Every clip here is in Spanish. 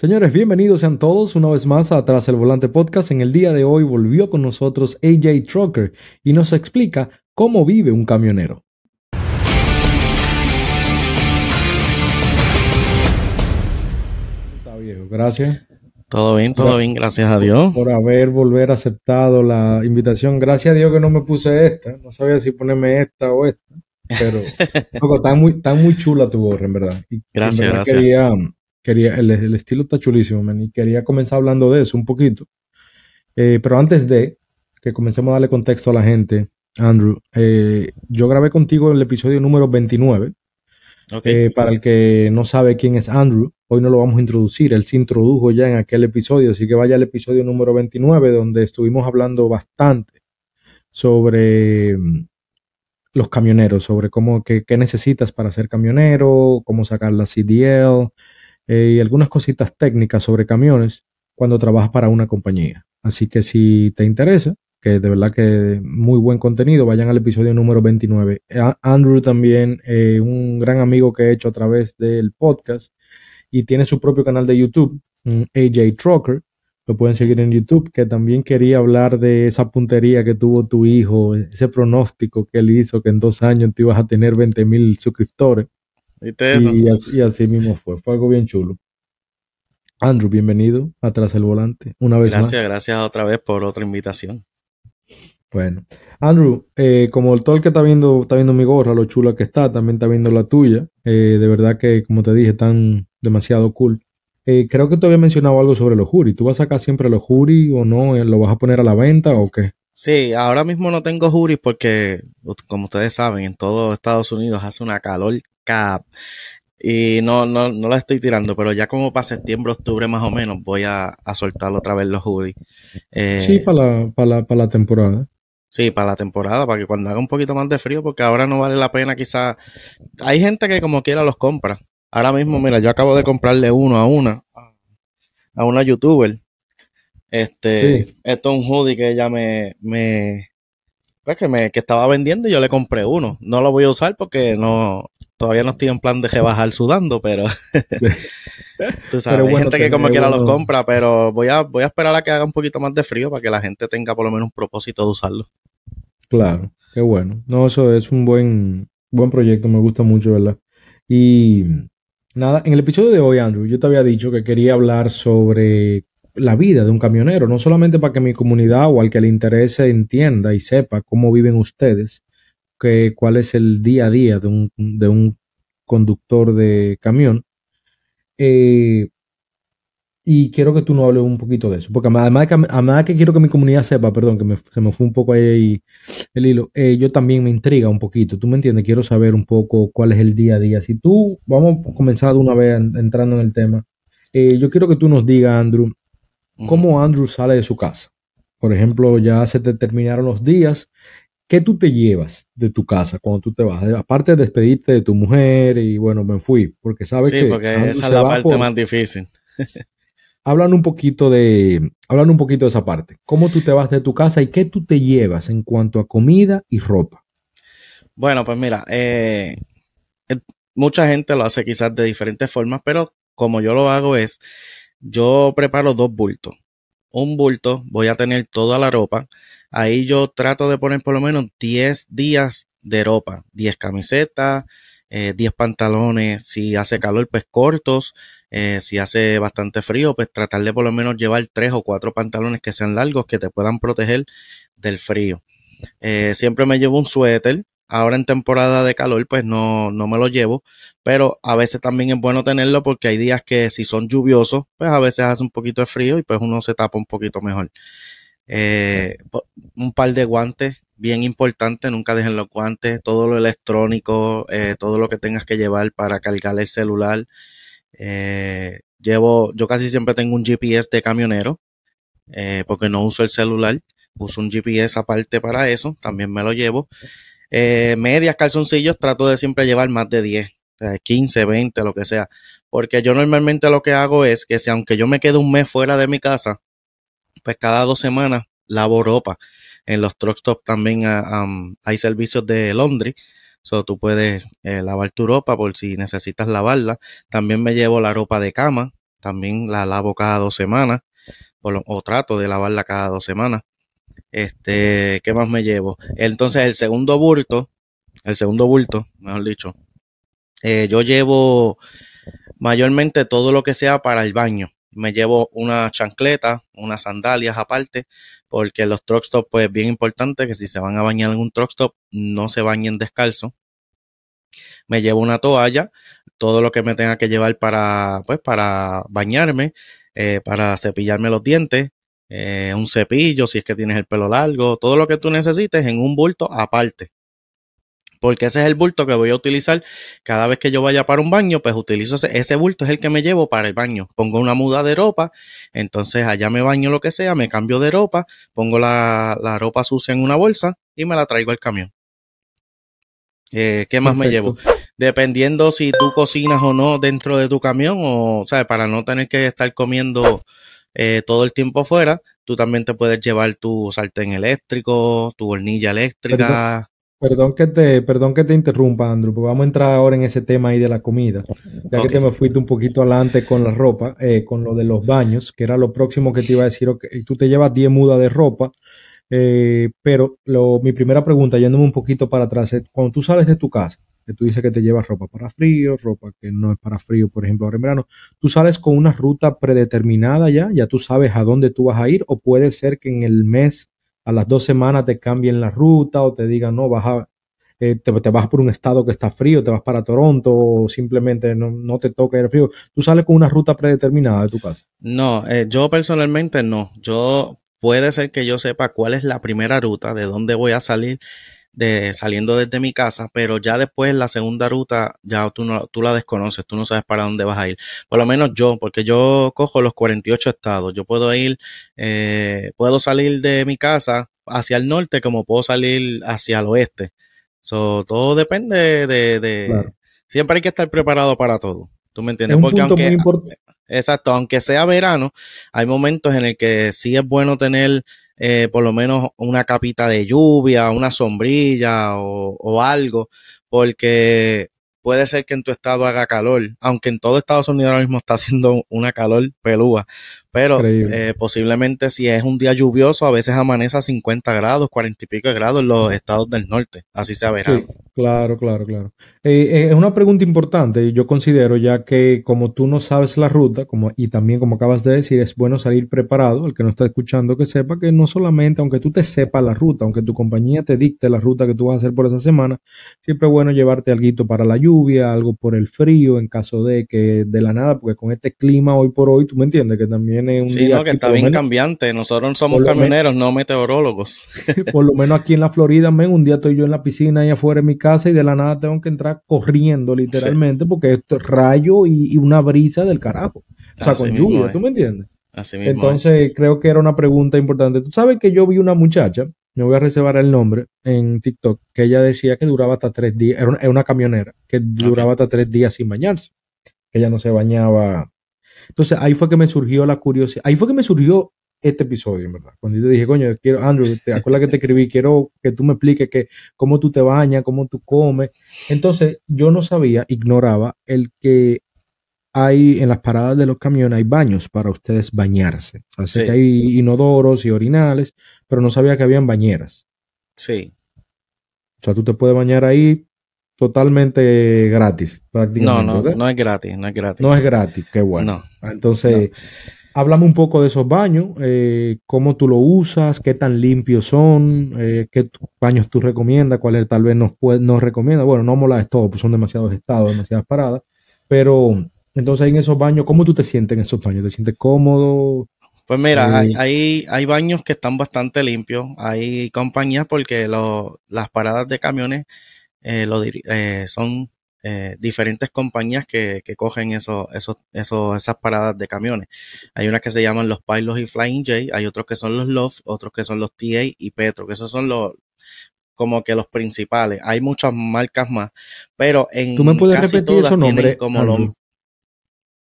Señores, bienvenidos sean todos una vez más a Tras el Volante Podcast. En el día de hoy volvió con nosotros AJ Trucker y nos explica cómo vive un camionero. Está viejo, gracias. Todo bien, todo bien, gracias a Dios. Por haber volver aceptado la invitación. Gracias a Dios que no me puse esta. No sabía si ponerme esta o esta. Pero está muy, está muy chula tu gorra, en verdad. gracias, gracias quería, el, estilo está chulísimo, man, y quería comenzar hablando de eso un poquito. Eh, pero antes de que comencemos a darle contexto a la gente, Andrew, eh, yo grabé contigo el episodio número 29. Eh, para el que no sabe quién es Andrew, hoy no lo vamos a introducir. Él se introdujo ya en aquel episodio, así que vaya al episodio número 29, donde estuvimos hablando bastante sobre mm, los camioneros, sobre cómo, qué, qué necesitas para ser camionero, cómo sacar la CDL, eh, y algunas cositas técnicas sobre camiones cuando trabajas para una compañía. Así que si te interesa, que de verdad que muy buen contenido, vayan al episodio número 29. Andrew también, eh, un gran amigo que he hecho a través del podcast y tiene su propio canal de YouTube, AJ Trucker. Lo pueden seguir en YouTube, que también quería hablar de esa puntería que tuvo tu hijo, ese pronóstico que él hizo, que en dos años te ibas a tener 20 mil suscriptores. Y, así, mismo fue, fue algo bien chulo. Andrew, bienvenido atrás el volante, una vez gracias, más. Gracias otra vez por otra invitación. Bueno, Andrew, eh, como todo el que está viendo, está viendo mi gorra, lo chula que está, también está viendo la tuya. Eh, de verdad que, como te dije, están demasiado cool. Eh, creo que tú habías mencionado algo sobre los jury. ¿Tú vas a sacar siempre los jury o no? ¿Lo vas a poner a la venta o qué? Sí, ahora mismo no tengo jury porque, como ustedes saben, en todo Estados Unidos hace una calor cap. Y no, no, no la estoy tirando, pero ya como para septiembre, octubre más o menos, voy a, a soltar otra vez los hoodies. Eh, sí, para la, para, la, para la temporada. Sí, para la temporada, para que cuando haga un poquito más de frío, porque ahora no vale la pena quizá. Hay gente que como quiera los compra. Ahora mismo, mira, yo acabo de comprarle uno a una, a una youtuber. Este, esto es un hoodie que ella me, me, pues que me, que estaba vendiendo y yo le compré uno. No lo voy a usar porque no, todavía no estoy en plan de rebajar sudando, pero tú sabes, hay gente que como quiera los compra, pero voy a, voy a esperar a que haga un poquito más de frío para que la gente tenga por lo menos un propósito de usarlo. Claro, qué bueno. No, eso es un buen, buen proyecto, me gusta mucho, ¿verdad? Y nada, en el episodio de hoy, Andrew, yo te había dicho que quería hablar sobre la vida de un camionero, no solamente para que mi comunidad o al que le interese entienda y sepa cómo viven ustedes, cuál es el día a día de un, de un conductor de camión. Eh, y quiero que tú nos hables un poquito de eso, porque además que, además que quiero que mi comunidad sepa, perdón, que se me fue un poco ahí el hilo, eh, yo también me intriga un poquito, tú me entiendes, quiero saber un poco cuál es el día a día. Si tú, vamos a comenzar de una vez entrando en el tema, eh, yo quiero que tú nos digas, Andrew, cómo Andrew sale de su casa. Por ejemplo, ya se te terminaron los días ¿qué tú te llevas de tu casa cuando tú te vas? Aparte de despedirte de tu mujer y bueno, me fui, porque sabes que... Sí, porque esa es la parte más difícil. hablan un poquito de, hablan un poquito de esa parte. ¿Cómo tú te vas de tu casa y qué tú te llevas en cuanto a comida y ropa? Bueno, pues mira, eh, eh, mucha gente lo hace quizás de diferentes formas, pero como yo lo hago es, yo preparo dos bultos. Un bulto, voy a tener toda la ropa. Ahí yo trato de poner por lo menos 10 días de ropa, 10 camisetas, 10 eh, pantalones, si hace calor, pues cortos, eh, si hace bastante frío, pues tratar de por lo menos llevar 3 o 4 pantalones que sean largos, que te puedan proteger del frío. Eh, siempre me llevo un suéter, ahora en temporada de calor, pues no, no me lo llevo, pero a veces también es bueno tenerlo porque hay días que si son lluviosos, pues a veces hace un poquito de frío y pues uno se tapa un poquito mejor. Eh, un par de guantes, bien importante, nunca dejen los guantes, todo lo electrónico, eh, todo lo que tengas que llevar para cargar el celular. Eh, llevo, yo casi siempre tengo un GPS de camionero, porque no uso el celular, uso un GPS aparte para eso, también me lo llevo. Medias, calzoncillos, trato de siempre llevar más de 10, 15, 20, lo que sea. Porque yo normalmente lo que hago es que si aunque yo me quede un mes fuera de mi casa, pues cada dos semanas lavo ropa. En los truck stop también ah, hay servicios de laundry. So, tú puedes eh, lavar tu ropa por si necesitas lavarla. También me llevo la ropa de cama. también la lavo cada dos semanas, o, trato de lavarla cada dos semanas. Este, ¿qué más me llevo? Entonces, el segundo bulto, el segundo bulto, mejor dicho, eh, yo llevo mayormente todo lo que sea para el baño. Me llevo una chancleta, unas sandalias aparte, porque los truck stop, pues es bien importante que si se van a bañar en un truck stop, no se bañen descalzo. Me llevo una toalla, todo lo que me tenga que llevar para, pues, para bañarme, eh, para cepillarme los dientes, eh, un cepillo si es que tienes el pelo largo, todo lo que tú necesites en un bulto aparte porque ese es el bulto que voy a utilizar cada vez que yo vaya para un baño, pues utilizo ese, bulto, es el que me llevo para el baño. Pongo una muda de ropa, entonces allá me baño lo que sea, me cambio de ropa, pongo la, ropa sucia en una bolsa y me la traigo al camión. Eh, ¿Qué más me llevo? Dependiendo si tú cocinas o no dentro de tu camión, o, sea, para no tener que estar comiendo eh, todo el tiempo afuera, tú también te puedes llevar tu sartén eléctrico, tu hornilla eléctrica. Perdón que te, perdón que te interrumpa, Andrew, porque vamos a entrar ahora en ese tema ahí de la comida. Ya que te me fuiste un poquito adelante con la ropa, eh, con lo de los baños, que era lo próximo que te iba a decir. Okay, tú te llevas 10 mudas de ropa, eh, pero lo, mi primera pregunta, yéndome un poquito para atrás, es cuando tú sales de tu casa, que tú dices que te llevas ropa para frío, ropa que no es para frío, por ejemplo, ahora en verano, ¿tú sales con una ruta predeterminada ya? ¿Ya tú sabes a dónde tú vas a ir? ¿O puede ser que en el mes a las dos semanas te cambien la ruta o te digan, no, vas eh, te, vas por un estado que está frío, te vas para Toronto o simplemente no, te toca el frío. ¿Tú sales con una ruta predeterminada de tu casa? No, eh, yo personalmente no. Yo puede ser que yo sepa cuál es la primera ruta, de dónde voy a salir de saliendo desde mi casa, pero ya después la segunda ruta ya tú, no, tú la desconoces, tú no sabes para dónde vas a ir. Por lo menos yo, porque yo cojo los 48 estados, yo puedo ir, eh, puedo salir de mi casa hacia el norte como puedo salir hacia el oeste. So, todo depende de... Siempre hay que estar preparado para todo. ¿Tú me entiendes? porque aunque, exacto, aunque sea verano, hay momentos en el que sí es bueno tener eh, por lo menos una capita de lluvia, una sombrilla o, o algo, porque puede ser que en tu estado haga calor, aunque en todo Estados Unidos ahora mismo está haciendo una calor pelúa, pero eh, posiblemente si es un día lluvioso, a veces amanece a 50 grados, 40 y pico de grados en los estados del norte, así se verá. claro, claro, claro. Eh, eh, es una pregunta importante yo considero ya que como tú no sabes la ruta, como, y también como acabas de decir, es bueno salir preparado, el que no está escuchando que sepa que no solamente, aunque tú te sepas la ruta, aunque tu compañía te dicte la ruta que tú vas a hacer por esa semana, siempre es bueno llevarte algo para la lluvia, algo por el frío, en caso de que de la nada, porque con este clima hoy por hoy, tú me entiendes que también un sí, no, que está bien cambiante. Nosotros somos camioneros, no meteorólogos. por lo menos aquí en la Florida, men, un día estoy yo en la piscina ahí afuera en mi casa y de la nada tengo que entrar corriendo literalmente porque esto es rayo y, una brisa del carajo. O sea, con lluvia, ¿tú me entiendes? Así mismo Entonces creo que era una pregunta importante. Tú sabes que yo vi una muchacha, me voy a reservar el nombre, en TikTok, que ella decía que duraba hasta tres días, era una, camionera, que duraba hasta tres días sin bañarse, que ella no se bañaba entonces ahí fue que me surgió la curiosidad, ahí fue que me surgió este episodio, en verdad. Cuando yo te dije, coño, quiero, Andrew, te acuerdas que te escribí, quiero que tú me expliques que, cómo tú te bañas, cómo tú comes. Entonces yo no sabía, ignoraba el que hay en las paradas de los camiones, hay baños para ustedes bañarse. Sea, que hay inodoros y orinales, pero no sabía que habían bañeras. Sí. O sea, tú te puedes bañar ahí totalmente gratis, prácticamente. No, no, no es gratis, no es gratis. No es gratis, qué bueno. Entonces, háblame un poco de esos baños, eh, cómo tú lo usas, qué tan limpios son, eh, qué baños tú recomiendas, cuáles tal vez nos, nos recomiendas. Bueno, no molas todo, pues son demasiados estados, demasiadas paradas, pero entonces en esos baños, ¿cómo tú te sientes en esos baños? ¿Te sientes cómodo? Pues mira, eh, hay, hay, baños que están bastante limpios, hay compañías porque las paradas de camiones lo, eh, son eh, diferentes compañías que, que cogen eso, eso, eso, esas paradas de camiones. Hay unas que se llaman los Pilots y Flying J, hay otros que son los Love, otros que son los TA y Petro, que esos son los como que los principales. Hay muchas marcas más, pero en ¿Tú me puedes repetir esos nombres? Como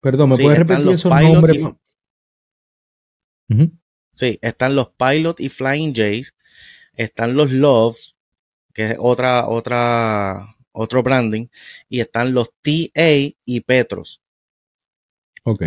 Perdón, ¿me puedes repetir esos nombres? Sí, están los Pilot y Flying Jays, están los Loves, que es otra, otra, otro branding, y están los TA y Petros. Ok.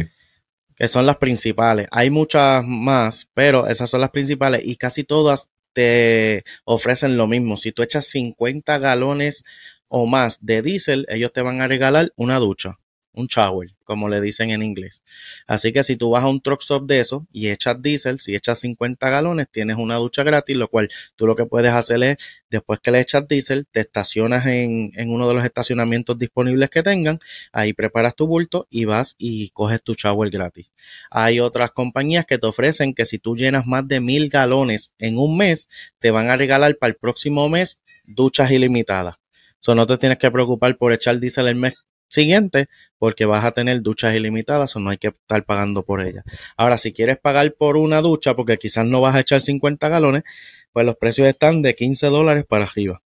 que son las principales. Hay muchas más, pero esas son las principales y casi todas te ofrecen lo mismo. Si tú echas 50 galones o más de diésel, ellos te van a regalar una ducha un shower, como le dicen en inglés. Así que si tú vas a un truck stop de eso y echas diésel, si echas 50 galones, tienes una ducha gratis, lo cual tú lo que puedes hacer es, después que le echas diésel, te estacionas en, uno de los estacionamientos disponibles que tengan, ahí preparas tu bulto y vas y coges tu shower gratis. Hay otras compañías que te ofrecen que si tú llenas más de mil galones en un mes, te van a regalar para el próximo mes duchas ilimitadas. So, no te tienes que preocupar por echar diésel el mes siguiente porque vas a tener duchas ilimitadas o no hay que estar pagando por ellas. Ahora, si quieres pagar por una ducha porque quizás no vas a echar 50 galones, pues los precios están de 15 dólares para arriba.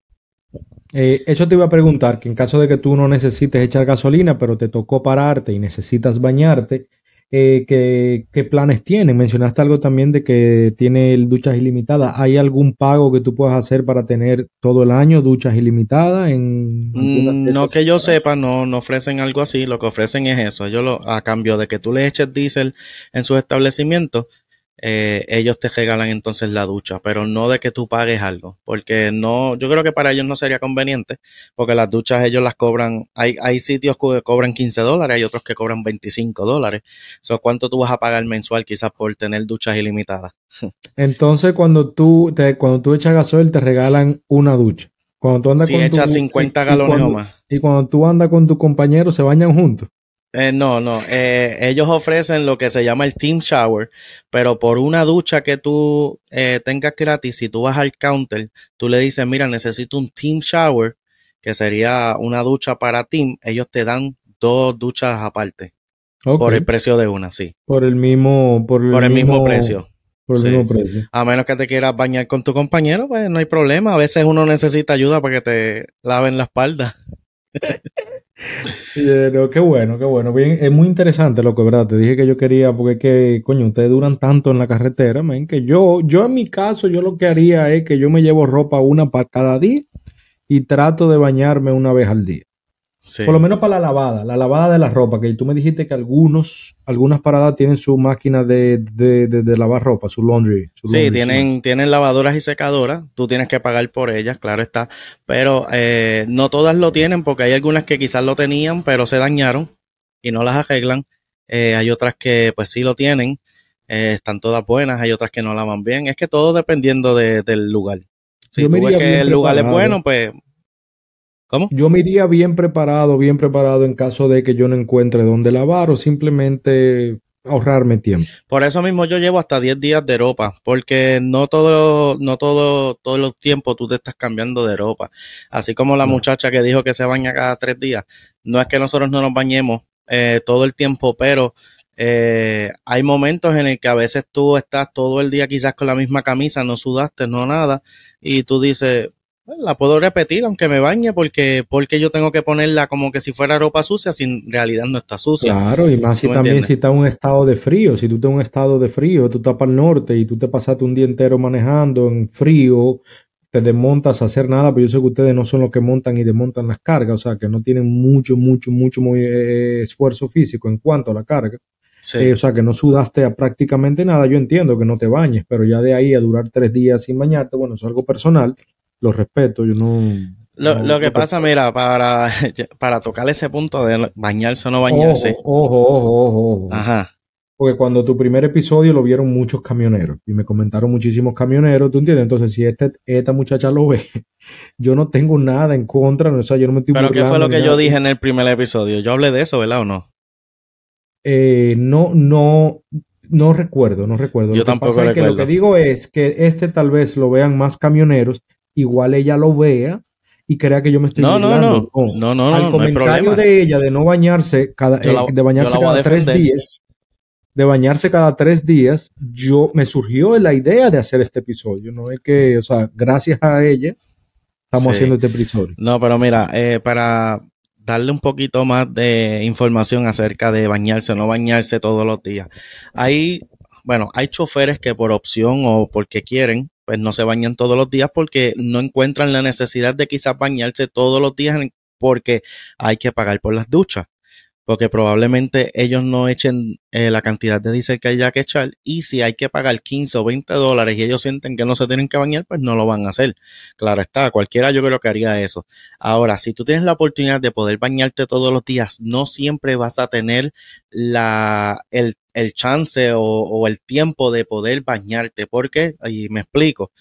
Eh, eso te iba a preguntar, que en caso de que tú no necesites echar gasolina, pero te tocó pararte y necesitas bañarte, eh, ¿qué, planes tienen? Mencionaste algo también de que tiene duchas ilimitadas. ¿Hay algún pago que tú puedas hacer para tener todo el año duchas ilimitadas? En mm, no que yo sepa, no, no ofrecen algo así. Lo que ofrecen es eso. Ellos lo, a cambio de que tú le eches diésel en sus establecimientos, eh, ellos te regalan entonces la ducha, pero no de que tú pagues algo, porque no, yo creo que para ellos no sería conveniente, porque las duchas ellos las cobran, hay, hay sitios que cobran 15 dólares, hay otros que cobran 25 dólares. So, ¿Cuánto tú vas a pagar mensual quizás por tener duchas ilimitadas? Entonces, cuando tú, te, cuando tú echas gasoil, te regalan una ducha. Cuando tú andas si echas 50 galones o más. Y cuando tú andas con tu compañero, se bañan juntos. Eh, no, no. Eh, ellos ofrecen lo que se llama el Team Shower, pero por una ducha que tú eh, tengas gratis, si tú vas al counter, tú le dices, mira, necesito un Team Shower, que sería una ducha para Team. Ellos te dan dos duchas aparte. Por el precio de una, sí. Por el mismo, por el, mismo, precio. Por el mismo precio. A menos que te quieras bañar con tu compañero, pues no hay problema. A veces uno necesita ayuda para que te laven la espalda. qué bueno, qué bueno. Bien, es muy interesante lo que, ¿verdad? Te dije que yo quería, porque que, coño, ustedes duran tanto en la carretera, que yo, yo en mi caso, yo lo que haría es que yo me llevo ropa una para cada día y trato de bañarme una vez al día. Por lo menos para la lavada, la lavada de la ropa, que tú me dijiste que algunos, algunas paradas tienen su máquina de, de, lavar ropa, su laundry. sí, tienen, tienen lavadoras y secadoras, tú tienes que pagar por ellas, claro está, pero eh, no todas lo tienen porque hay algunas que quizás lo tenían, pero se dañaron y no las arreglan. Eh, hay otras que pues sí lo tienen, eh, están todas buenas, hay otras que no lavan bien, es que todo dependiendo del lugar. Si tú ves que el lugar es bueno, pues ¿Cómo? Yo me iría bien preparado, bien preparado en caso de que yo no encuentre dónde lavar o simplemente ahorrarme tiempo. Por eso mismo yo llevo hasta 10 días de ropa, porque no todo, no todo, todos los tiempos tú te estás cambiando de ropa. Así como la muchacha que dijo que se baña cada tres días. No es que nosotros no nos bañemos eh, todo el tiempo, pero eh, hay momentos en el que a veces tú estás todo el día quizás con la misma camisa, no sudaste, no nada, y tú dices, la puedo repetir aunque me bañe porque porque yo tengo que ponerla como que si fuera ropa sucia si en realidad no está sucia. Claro, y más si también si está en un estado de frío, si tú estás en un estado de frío, tú estás para el norte y tú te pasaste un día entero manejando en frío, te desmontas a hacer nada, pero yo sé que ustedes no son los que montan y desmontan las cargas, o sea, que no tienen mucho, mucho, mucho muy, eh, esfuerzo físico en cuanto a la carga. Eh, o sea, que no sudaste a prácticamente nada. Yo entiendo que no te bañes, pero ya de ahí a durar tres días sin bañarte, bueno, es algo personal lo respeto, yo no... Lo, que pasa, mira, para, para tocar ese punto de bañarse o no bañarse. Ojo, ojo, ojo, ojo. Ajá. Porque cuando tu primer episodio lo vieron muchos camioneros y me comentaron muchísimos camioneros, ¿tú entiendes? Entonces, si este, esta muchacha lo ve, yo no tengo nada en contra, o sea, yo no me estoy Pero ¿qué fue lo que yo dije en el primer episodio? Yo hablé de eso, ¿verdad o no? Eh, no, no, no recuerdo, no recuerdo. Yo tampoco recuerdo. que lo que digo es que este tal vez lo vean más camioneros igual ella lo vea y crea que yo me estoy no, no, no, no, no, Al comentario de ella de no bañarse cada, eh, de bañarse cada tres días, de bañarse cada tres días, yo me surgió la idea de hacer este episodio. No es que, o sea, gracias a ella estamos haciendo este episodio. No, pero mira, eh, para darle un poquito más de información acerca de bañarse o no bañarse todos los días. Hay, bueno, hay choferes que por opción o porque quieren pues no se bañan todos los días porque no encuentran la necesidad de quizás bañarse todos los días porque hay que pagar por las duchas. porque probablemente ellos no echen eh, la cantidad de diésel que haya que echar y si hay que pagar 15 o 20 dólares y ellos sienten que no se tienen que bañar, pues no lo van a hacer. Claro está, cualquiera yo creo que haría eso. Ahora, si tú tienes la oportunidad de poder bañarte todos los días, no siempre vas a tener la, el, el chance o, el tiempo de poder bañarte, porque, y me explico,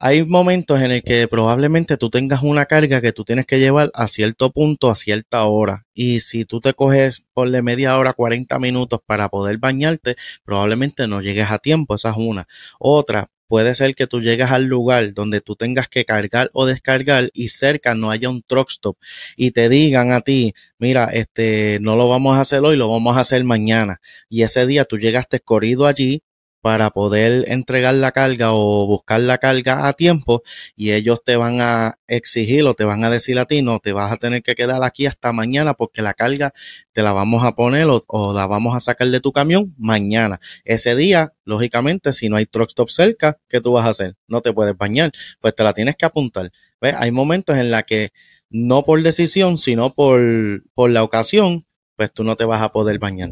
hay momentos en el que probablemente tú tengas una carga que tú tienes que llevar a cierto punto, a cierta hora. Y si tú te coges por de media hora, 40 minutos para poder bañarte, probablemente no llegues a tiempo. Esa es una. Otra, puede ser que tú llegues al lugar donde tú tengas que cargar o descargar y cerca no haya un truck stop y te digan a ti, mira, este, no lo vamos a hacer hoy, lo vamos a hacer mañana. Y ese día tú llegaste corrido allí, para poder entregar la carga o buscar la carga a tiempo y ellos te van a exigir o te van a decir a ti, no, te vas a tener que quedar aquí hasta mañana porque la carga te la vamos a poner o, la vamos a sacar de tu camión mañana. Ese día, lógicamente, si no hay truck stop cerca, ¿qué tú vas a hacer? No te puedes bañar, pues te la tienes que apuntar. ¿Ves? Hay momentos en la que no por decisión, sino por, por la ocasión, pues tú no te vas a poder bañar.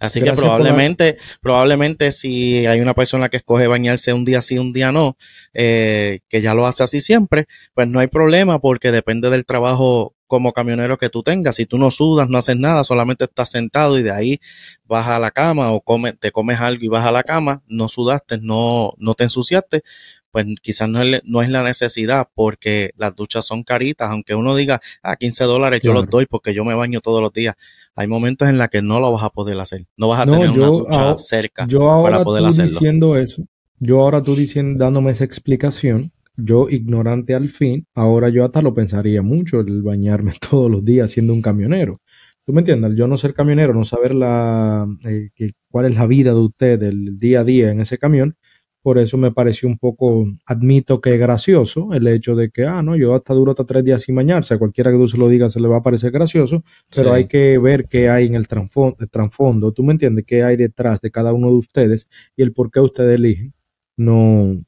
Así que probablemente, probablemente si hay una persona que escoge bañarse un día sí, un día no, eh, que ya lo hace así siempre, pues no hay problema porque depende del trabajo como camionero que tú tengas. Si tú no sudas, no haces nada, solamente estás sentado y de ahí vas a la cama o come, te comes algo y vas a la cama, no sudaste, no, no te ensuciaste, pues quizás no es, no es la necesidad porque las duchas son caritas, aunque uno diga, ah, 15 dólares yo los doy porque yo me baño todos los días. Hay momentos en los que no lo vas a poder hacer, no vas a tener una ducha cerca yo ahora para poder tú diciendo eso, yo ahora tú diciendo, dándome esa explicación, yo ignorante al fin, ahora yo hasta lo pensaría mucho el bañarme todos los días siendo un camionero. ¿Tú me entiendes? Yo no ser camionero, no saber la, eh, cuál es la vida de usted del día a día en ese camión, por eso me pareció un poco, admito que gracioso el hecho de que, ah, no, yo hasta duro hasta tres días sin bañarse. A cualquiera que tú se lo digas se le va a parecer gracioso, pero hay que ver qué hay en el trasfondo. ¿Tú me entiendes? ¿Qué hay detrás de cada uno de ustedes y el por qué ustedes eligen? No,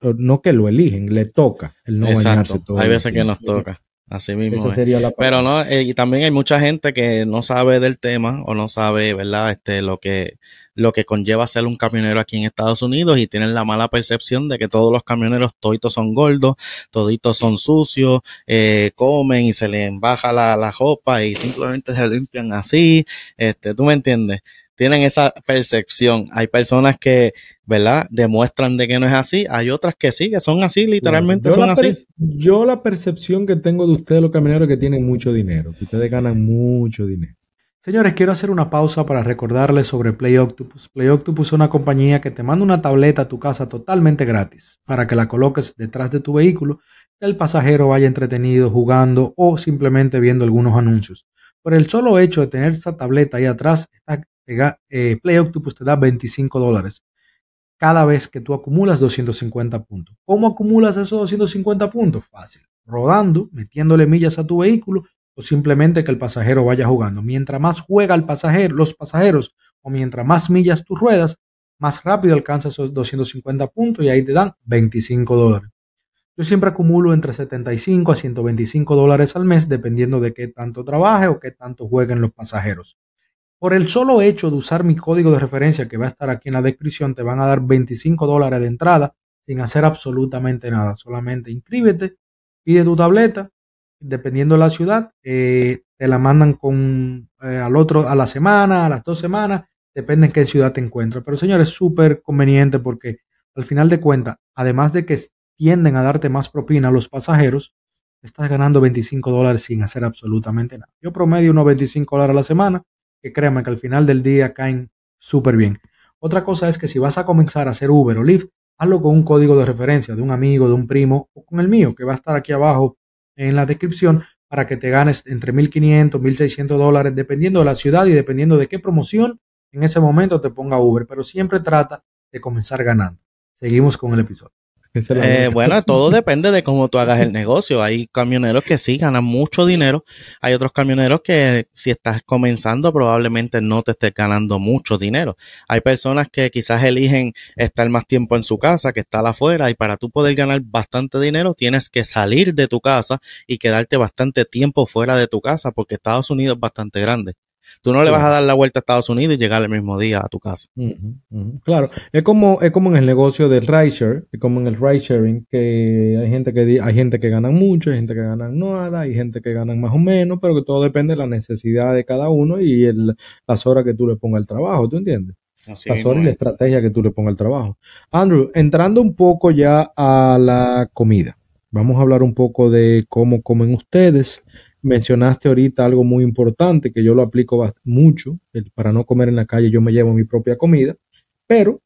no que lo eligen, le toca el no bañarse todo. Hay veces que nos toca. Así mismo. Pero no, eh, y también hay mucha gente que no sabe del tema o no sabe, ¿verdad? Este, lo que, lo que conlleva ser un camionero aquí en Estados Unidos y tienen la mala percepción de que todos los camioneros toditos son gordos, toditos son sucios, eh, comen y se les baja la, la ropa y simplemente se limpian así. Este, ¿tú me entiendes? tienen esa percepción. Hay personas que, ¿verdad? Demuestran de que no es así. Hay otras que sí, que son así, literalmente son así. Yo la percepción que tengo de ustedes, los camioneros, es que tienen mucho dinero, que ustedes ganan mucho dinero. Señores, quiero hacer una pausa para recordarles sobre Play Octopus. Play Octopus es una compañía que te manda una tableta a tu casa totalmente gratis para que la coloques detrás de tu vehículo, que el pasajero vaya entretenido jugando o simplemente viendo algunos anuncios. Por el solo hecho de tener esa tableta ahí atrás, eh, Play Octopus te da 25 dólares cada vez que tú acumulas 250 puntos. ¿Cómo acumulas esos 250 puntos? Fácil. Rodando, metiéndole millas a tu vehículo o simplemente que el pasajero vaya jugando. Mientras más juega el pasajero, los pasajeros o mientras más millas tú ruedas, más rápido alcanzas esos 250 puntos y ahí te dan 25 dólares. Yo siempre acumulo entre 75 a 125 dólares al mes dependiendo de qué tanto trabaje o qué tanto jueguen los pasajeros. Por el solo hecho de usar mi código de referencia que va a estar aquí en la descripción, te van a dar 25 dólares de entrada sin hacer absolutamente nada. Solamente inscríbete, pide tu tableta, dependiendo de la ciudad, eh, te la mandan con eh, al otro a la semana, a las dos semanas, depende en qué ciudad te encuentres. Pero señores, es súper conveniente porque al final de cuentas, además de que tienden a darte más propina a los pasajeros, estás ganando 25 dólares sin hacer absolutamente nada. Yo promedio unos 25 dólares a la semana que créanme que al final del día caen súper bien. Otra cosa es que si vas a comenzar a hacer Uber o Lyft, hazlo con un código de referencia de un amigo, de un primo o con el mío, que va a estar aquí abajo en la descripción para que te ganes entre 1.500, 1.600 dólares, dependiendo de la ciudad y dependiendo de qué promoción en ese momento te ponga Uber. Pero siempre trata de comenzar ganando. Seguimos con el episodio. Eh, bueno, todo depende de cómo tú hagas el negocio. Hay camioneros que sí ganan mucho dinero. Hay otros camioneros que si estás comenzando probablemente no te estés ganando mucho dinero. Hay personas que quizás eligen estar más tiempo en su casa que estar afuera y para tú poder ganar bastante dinero tienes que salir de tu casa y quedarte bastante tiempo fuera de tu casa porque Estados Unidos es bastante grande. Tú no le vas a dar la vuelta a Estados Unidos y llegar el mismo día a tu casa. Claro, es como, es como en el negocio del rideshare, es como en el ride sharing, que hay gente que hay gente que gana mucho, hay gente que gana nada, hay gente que gana más o menos, pero que todo depende de la necesidad de cada uno y el, las horas que tú le pongas al trabajo, ¿tú entiendes? las horas y la estrategia que tú le pongas al trabajo. Andrew, entrando un poco ya a la comida, vamos a hablar un poco de cómo comen ustedes mencionaste ahorita algo muy importante que yo lo aplico mucho. para no comer en la calle yo me llevo mi propia comida, pero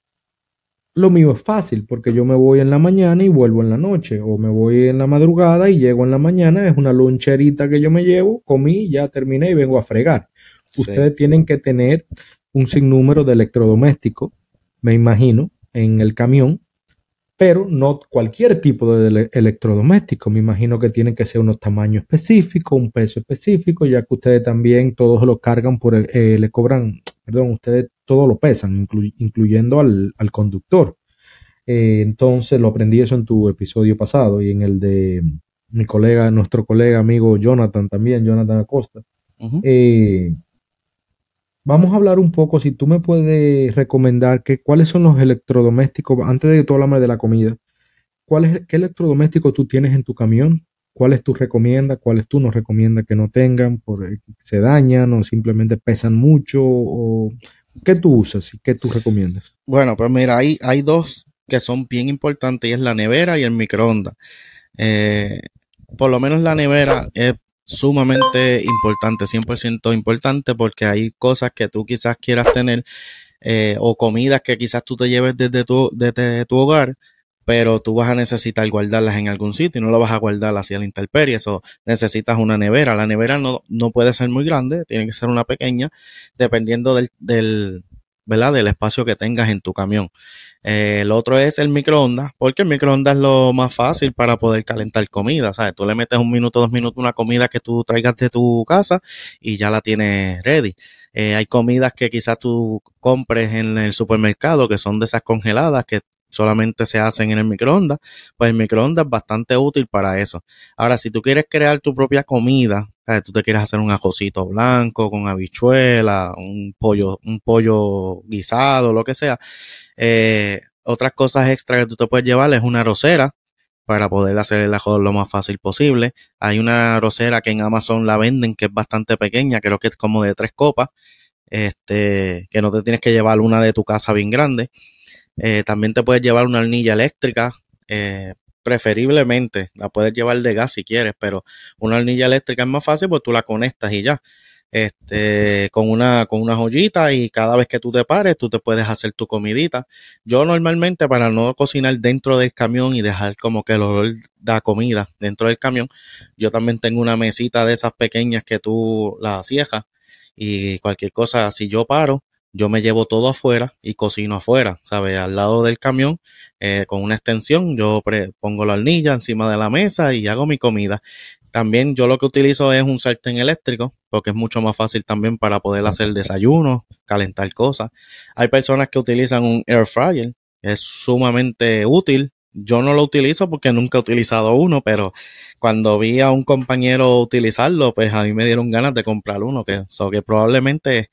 lo mío es fácil porque yo me voy en la mañana y vuelvo en la noche, o me voy en la madrugada y llego en la mañana, es una loncherita que yo me llevo, comí, ya terminé y vengo a fregar. Ustedes tienen que tener un sinnúmero de electrodomésticos, me imagino, en el camión pero no cualquier tipo de electrodoméstico. Me imagino que tienen que ser unos tamaños específicos, un peso específico, ya que ustedes también todos lo cargan por el, eh, le cobran, perdón, ustedes todo lo pesan, incluyendo al, conductor. Eh, entonces lo aprendí eso en tu episodio pasado y en el de mi colega, nuestro colega amigo Jonathan también, Jonathan Acosta. Vamos a hablar un poco, si tú me puedes recomendar que, cuáles son los electrodomésticos, antes de que tú de la comida, ¿cuál ¿qué electrodoméstico tú tienes en tu camión? ¿Cuáles tú recomiendas? ¿Cuáles tú nos recomiendas que no tengan? Porque se dañan o simplemente pesan mucho? O, ¿Qué tú usas y qué tú recomiendas? Bueno, pues mira, hay, hay dos que son bien importantes y es la nevera y el microondas. Eh, por lo menos la nevera es sumamente importante, 100% importante, porque hay cosas que tú quizás quieras tener eh, o comidas que quizás tú te lleves desde tu, desde tu hogar, pero tú vas a necesitar guardarlas en algún sitio y no lo vas a guardar hacia la intemperie, eso necesitas una nevera. La nevera no, no puede ser muy grande, tiene que ser una pequeña, dependiendo del, del, ¿verdad? del espacio que tengas en tu camión. Eh, el otro es el microondas, porque el microondas es lo más fácil para poder calentar comida. ¿sabes? Tú le metes un minuto, dos minutos una comida que tú traigas de tu casa y ya la tienes ready. Eh, hay comidas que quizás tú compres en el supermercado que son de esas congeladas que solamente se hacen en el microondas, pues el microondas es bastante útil para eso. Ahora, si tú quieres crear tu propia comida, tú te quieres hacer un ajocito blanco con habichuela, un pollo, un pollo guisado, lo que sea, eh, otras cosas extra que tú te puedes llevar es una arrocera para poder hacer el ajo lo más fácil posible. Hay una arrocera que en Amazon la venden que es bastante pequeña, creo que es como de tres copas, este, que no te tienes que llevar una de tu casa bien grande. Eh, también te puedes llevar una hornilla eléctrica, eh, preferiblemente la puedes llevar de gas si quieres, pero una hornilla eléctrica es más fácil pues tú la conectas y ya este, con una, con una joyita y cada vez que tú te pares, tú te puedes hacer tu comidita. Yo normalmente para no cocinar dentro del camión y dejar como que el olor da comida dentro del camión, yo también tengo una mesita de esas pequeñas que tú la ciejas y cualquier cosa, si yo paro, yo me llevo todo afuera y cocino afuera, ¿sabes? Al lado del camión, eh, con una extensión, yo pongo la hornilla encima de la mesa y hago mi comida. También yo lo que utilizo es un sartén eléctrico, porque es mucho más fácil también para poder hacer desayuno, calentar cosas. Hay personas que utilizan un air fryer, es sumamente útil. Yo no lo utilizo porque nunca he utilizado uno, pero cuando vi a un compañero utilizarlo, pues a mí me dieron ganas de comprar uno, que, que probablemente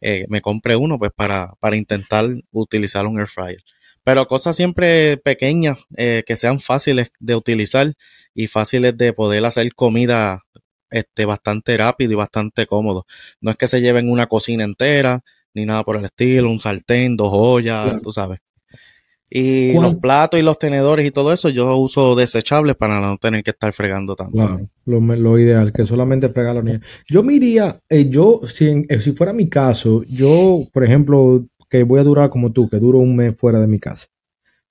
eh, me compre uno pues para, para intentar utilizar un air fryer. Pero cosas siempre pequeñas eh, que sean fáciles de utilizar y fáciles de poder hacer comida este, bastante rápido y bastante cómodo. No es que se lleven una cocina entera ni nada por el estilo, un sartén, dos ollas, tú sabes. Y los platos y los tenedores y todo eso yo uso desechables para no tener que estar fregando tanto. Claro, lo, ideal, que solamente fregar los niños. Yo me iría, eh, yo, si, eh, si fuera mi caso, yo, por ejemplo, que voy a durar como tú, que duro un mes fuera de mi casa.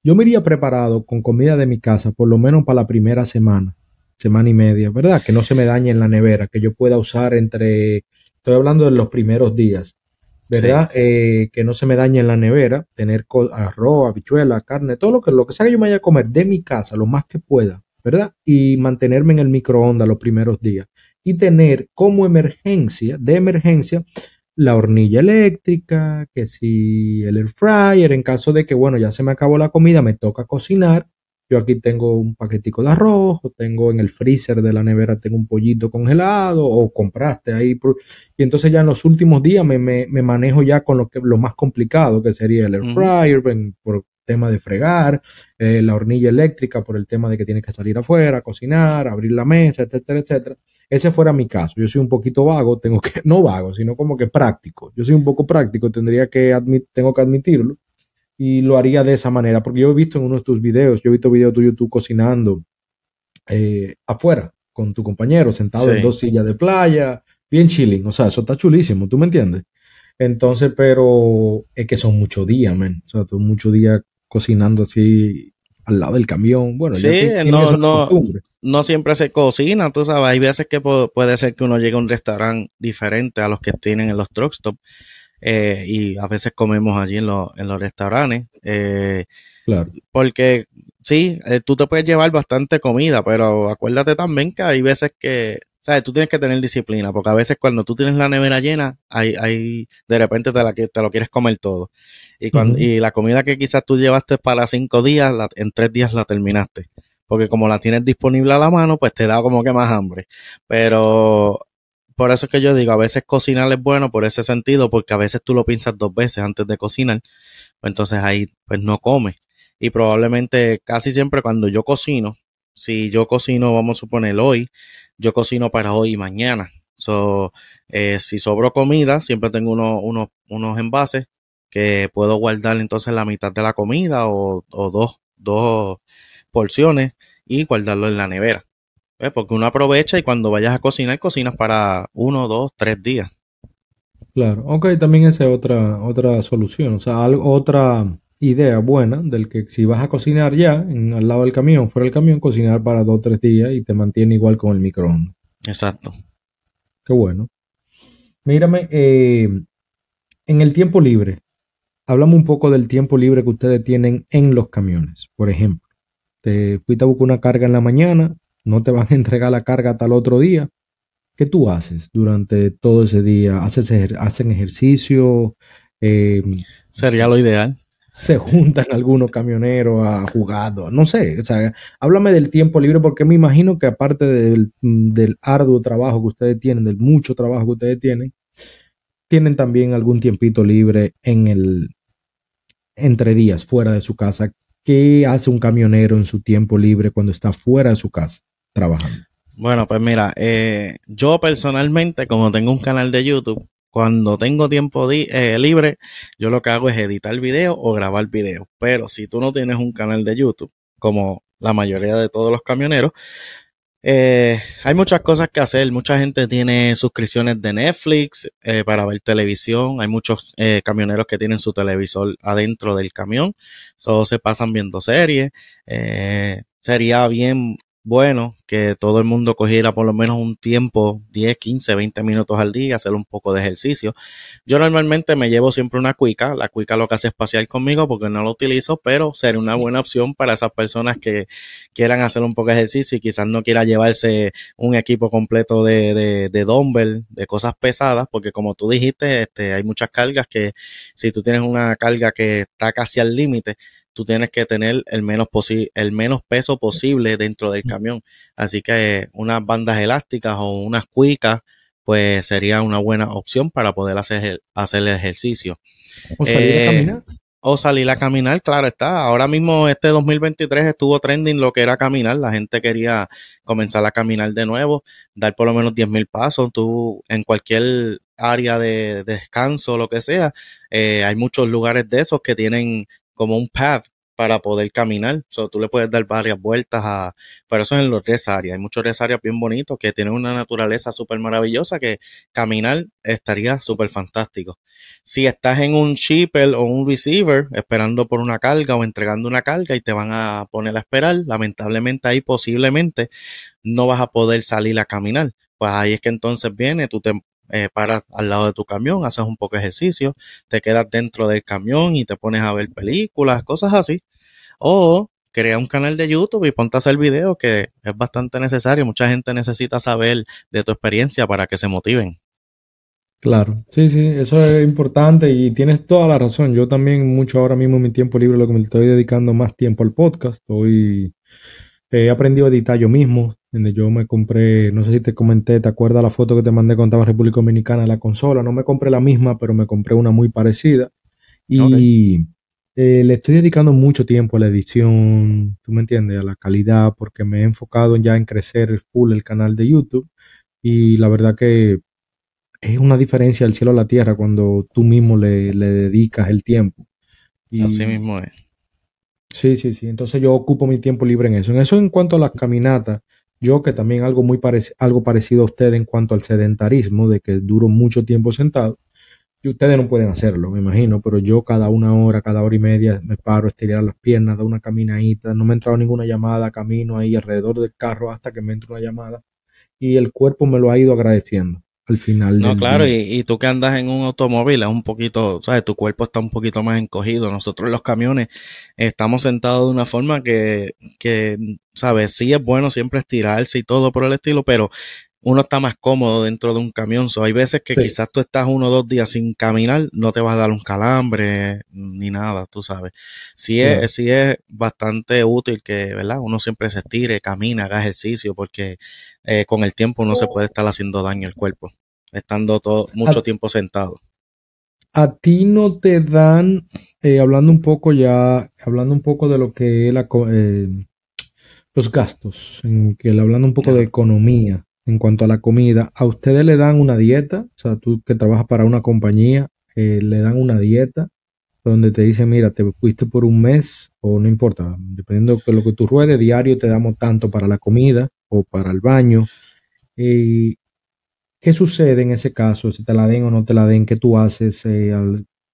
Yo me iría preparado con comida de mi casa, por lo menos para la primera semana, semana y media, ¿verdad? Que no se me dañe en la nevera, que yo pueda usar entre, estoy hablando de los primeros días. ¿Verdad? Eh, que no se me dañe en la nevera, tener arroz, habichuela, carne, todo lo que, lo que sea que yo me vaya a comer de mi casa, lo más que pueda, ¿verdad? Y mantenerme en el microondas los primeros días. Y tener como emergencia, de emergencia, la hornilla eléctrica, que si el air fryer, en caso de que, bueno, ya se me acabó la comida, me toca cocinar, yo aquí tengo un paquetico de arroz, o tengo en el freezer de la nevera, tengo un pollito congelado, o compraste ahí. Y entonces ya en los últimos días me, manejo ya con lo, que, lo más complicado, que sería el air fryer, por tema de fregar, eh, la hornilla eléctrica por el tema de que tienes que salir afuera, cocinar, abrir la mesa, etcétera, etcétera. Ese fuera mi caso. Yo soy un poquito vago, tengo que, no vago, sino como que práctico. Yo soy un poco práctico, tendría que tengo que admitirlo y lo haría de esa manera, porque yo he visto en uno de tus videos, yo he visto videos tuyos tú cocinando eh, afuera con tu compañero, sentado en dos sillas de playa, bien chilling, o sea, eso está chulísimo, ¿tú me entiendes? Entonces, pero es que son muchos días, man, o sea, son muchos días cocinando así al lado del camión. Bueno, sí, no, no, no, siempre se cocina, tú sabes, hay veces que puede ser que uno llegue a un restaurante diferente a los que tienen en los truck stops eh, y a veces comemos allí en, en los restaurantes. Eh, claro. Porque sí, eh, tú te puedes llevar bastante comida, pero acuérdate también que hay veces que, ¿sabes? Tú tienes que tener disciplina, porque a veces cuando tú tienes la nevera llena, hay, hay de repente te, la, te lo quieres comer todo. Y, cuando, y la comida que quizás tú llevaste para cinco días, en tres días la terminaste. Porque como la tienes disponible a la mano, pues te da como que más hambre. Pero por eso es que yo digo, a veces cocinar es bueno por ese sentido, porque a veces tú lo piensas dos veces antes de cocinar, pues entonces ahí pues no comes. Y probablemente casi siempre cuando yo cocino, si yo cocino, vamos a suponer hoy, yo cocino para hoy y mañana. So, eh, si sobro comida, siempre tengo unos, unos envases que puedo guardar entonces la mitad de la comida o, o dos, dos porciones y guardarlo en la nevera. Porque uno aprovecha y cuando vayas a cocinar, cocinas para uno, dos, tres días. Claro, ok, también esa es otra, otra solución, o sea, otra idea buena del que si vas a cocinar ya en, al lado del camión, fuera del camión, cocinar para dos tres días y te mantiene igual con el microondas. Exacto. Qué bueno. Mírame, eh, en el tiempo libre, hablamos un poco del tiempo libre que ustedes tienen en los camiones. Por ejemplo, te fuiste a buscar una carga en la mañana, no te van a entregar la carga hasta el otro día. ¿Qué tú haces durante todo ese día? ¿Haces ¿Hacen ejercicio? Eh, Sería lo ideal. Se juntan algunos camioneros a jugar, no sé, o sea, háblame del tiempo libre porque me imagino que aparte del, del arduo trabajo que ustedes tienen, del mucho trabajo que ustedes tienen, tienen también algún tiempito libre en el entre días fuera de su casa. ¿Qué hace un camionero en su tiempo libre cuando está fuera de su casa? Trabajando? Bueno, pues mira, eh, yo personalmente, como tengo un canal de YouTube, cuando tengo tiempo eh, libre, yo lo que hago es editar video o grabar video. Pero si tú no tienes un canal de YouTube, como la mayoría de todos los camioneros, eh, hay muchas cosas que hacer. Mucha gente tiene suscripciones de Netflix para ver televisión. Hay muchos camioneros que tienen su televisor adentro del camión. Solo se pasan viendo series. sería bien bueno que todo el mundo cogiera por lo menos un tiempo, 10, 15, 20 minutos al día, hacer un poco de ejercicio. Yo normalmente me llevo siempre una cuica, la cuica lo que hace es pasear conmigo porque no lo utilizo, pero sería una buena opción para esas personas que quieran hacer un poco de ejercicio y quizás no quiera llevarse un equipo completo de, de, de dumbbell, de cosas pesadas, porque como tú dijiste, este, hay muchas cargas que si tú tienes una carga que está casi al límite, tú tienes que tener el menos, el menos peso posible dentro del camión. Así que unas bandas elásticas o unas cuicas, pues sería una buena opción para poder hacer el, hacer el ejercicio. O salir a eh, caminar. O salir a caminar, claro está. Ahora mismo este 2023 estuvo trending lo que era caminar. La gente quería comenzar a caminar de nuevo, dar por lo menos 10 mil pasos. Tú en cualquier área de, descanso, lo que sea, eh, hay muchos lugares de esos que tienen como un path para poder caminar. So, tú le puedes dar varias vueltas a... Pero eso es en los tres áreas. Hay muchos tres áreas bien bonitos que tienen una naturaleza súper maravillosa que caminar estaría súper fantástico. Si estás en un shipper o un receiver esperando por una carga o entregando una carga y te van a poner a esperar, lamentablemente ahí posiblemente no vas a poder salir a caminar. Pues ahí es que entonces viene, tú te eh, paras al lado de tu camión, haces un poco de ejercicio, te quedas dentro del camión y te pones a ver películas, cosas así. O crea un canal de YouTube y ponte a hacer videos que es bastante necesario. Mucha gente necesita saber de tu experiencia para que se motiven. Claro, sí, sí, eso es importante y tienes toda la razón. Yo también mucho ahora mismo en mi tiempo libre lo que me estoy dedicando más tiempo al podcast. Hoy he aprendido a editar yo mismo, donde yo me compré, no sé si te comenté, ¿te acuerdas la foto que te mandé cuando estaba en República Dominicana la consola? No me compré la misma, pero me compré una muy parecida. Y eh, le estoy dedicando mucho tiempo a la edición, tú me entiendes, a la calidad, porque me he enfocado ya en crecer full el canal de YouTube. Y la verdad que es una diferencia del cielo a la tierra cuando tú mismo le, dedicas el tiempo. Así mismo es. Sí, sí, sí. Entonces yo ocupo mi tiempo libre en eso. En eso en cuanto a las caminatas, yo que también algo muy algo parecido a usted en cuanto al sedentarismo, de que duro mucho tiempo sentado. Y ustedes no pueden hacerlo, me imagino, pero yo cada una hora, cada hora y media me paro, estirar las piernas, doy una caminadita, no me ha entrado ninguna llamada, camino ahí alrededor del carro hasta que me entre una llamada y el cuerpo me lo ha ido agradeciendo al final. No, claro, y, tú que andas en un automóvil es un poquito, ¿sabes? Tu cuerpo está un poquito más encogido. Nosotros los camiones estamos sentados de una forma que, que, ¿sabes? Sí es bueno siempre estirarse y todo por el estilo, pero uno está más cómodo dentro de un camión. So, hay veces que quizás tú estás uno o dos días sin caminar, no te vas a dar un calambre ni nada, tú sabes. Sí es, sí es bastante útil que, ¿verdad? Uno siempre se estire, camine, haga ejercicio, porque eh, con el tiempo uno se puede estar haciendo daño al cuerpo, estando todo, mucho tiempo sentado. A ti no te dan, eh, hablando un poco ya, hablando un poco de lo que es la, eh, los gastos, en que hablando un poco de economía en cuanto a la comida, ¿a ustedes le dan una dieta? O sea, tú que trabajas para una compañía, eh, le dan una dieta donde te dicen, mira, te fuiste por un mes o no importa, dependiendo de lo que tú ruedes, diario te damos tanto para la comida o para el baño. ¿Qué sucede en ese caso? Si te la den o no te la den, ¿qué tú haces? Eh,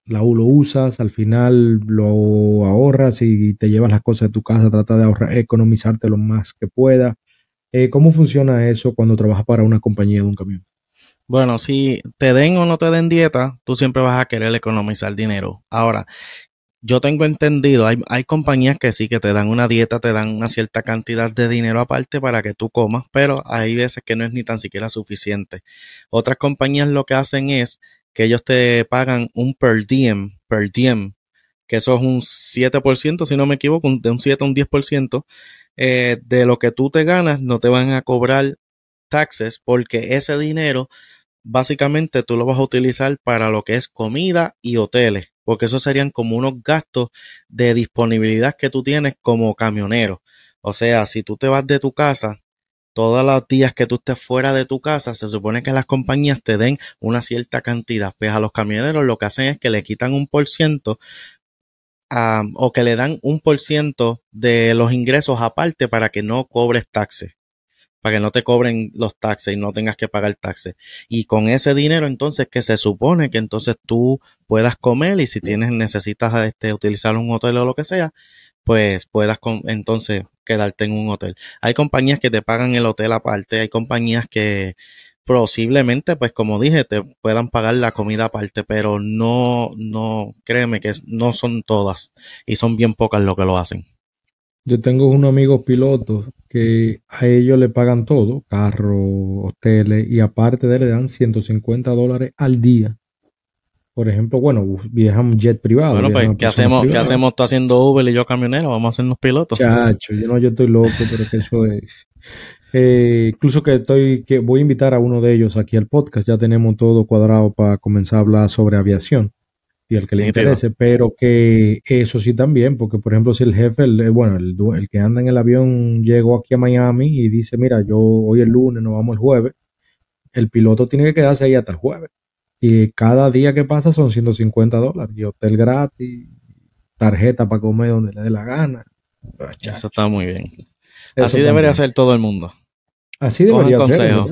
la U lo usas, al final lo ahorras y te llevas las cosas de tu casa, trata de ahorrar, economizarte lo más que pueda. Eh, ¿Cómo funciona eso cuando trabajas para una compañía de un camión? Bueno, si te den o no te den dieta, tú siempre vas a querer economizar dinero. Ahora, yo tengo entendido, hay, hay, compañías que sí que te dan una dieta, te dan una cierta cantidad de dinero aparte para que tú comas, pero hay veces que no es ni tan siquiera suficiente. Otras compañías lo que hacen es que ellos te pagan un per diem, per diem, que eso es un 7%, si no me equivoco, de un 7 a un 10%, eh, de lo que tú te ganas, no te van a cobrar taxes porque ese dinero básicamente tú lo vas a utilizar para lo que es comida y hoteles, porque esos serían como unos gastos de disponibilidad que tú tienes como camionero. O sea, si tú te vas de tu casa, todos los días que tú estés fuera de tu casa, se supone que las compañías te den una cierta cantidad. Pues a los camioneros lo que hacen es que le quitan un por ciento o que le dan un por ciento de los ingresos aparte para que no cobres taxes, para que no te cobren los taxes y no tengas que pagar taxes. Y con ese dinero entonces que se supone que entonces tú puedas comer y si tienes necesitas este, utilizar un hotel o lo que sea, pues puedas entonces quedarte en un hotel. Hay compañías que te pagan el hotel aparte, hay compañías que posiblemente, pues como dije, te puedan pagar la comida aparte, pero no, no, créeme que no son todas y son bien pocas lo que lo hacen. Yo tengo unos amigos pilotos que a ellos le pagan todo, carro, hoteles, y aparte de le dan 150 dólares al día. Por ejemplo, bueno, viajan jet privado. Bueno, pues, ¿qué hacemos? ¿Qué hacemos tú haciendo Uber y yo camionero? Vamos a hacernos pilotos. Chacho, yo no, yo estoy loco, pero que eso es. Eh, incluso que estoy, que voy a invitar a uno de ellos aquí al podcast. Ya tenemos todo cuadrado para comenzar a hablar sobre aviación y el que le interese, pero que eso sí también, porque por ejemplo, si el jefe, el, eh, bueno, el, el, que anda en el avión llegó aquí a Miami y dice, mira, yo hoy el lunes, nos vamos el jueves, el piloto tiene que quedarse ahí hasta el jueves. Y cada día que pasa son 150 dólares, y hotel gratis, tarjeta para comer donde le dé la gana. Eso está muy bien. Así debería ser todo el mundo. Así debería ser.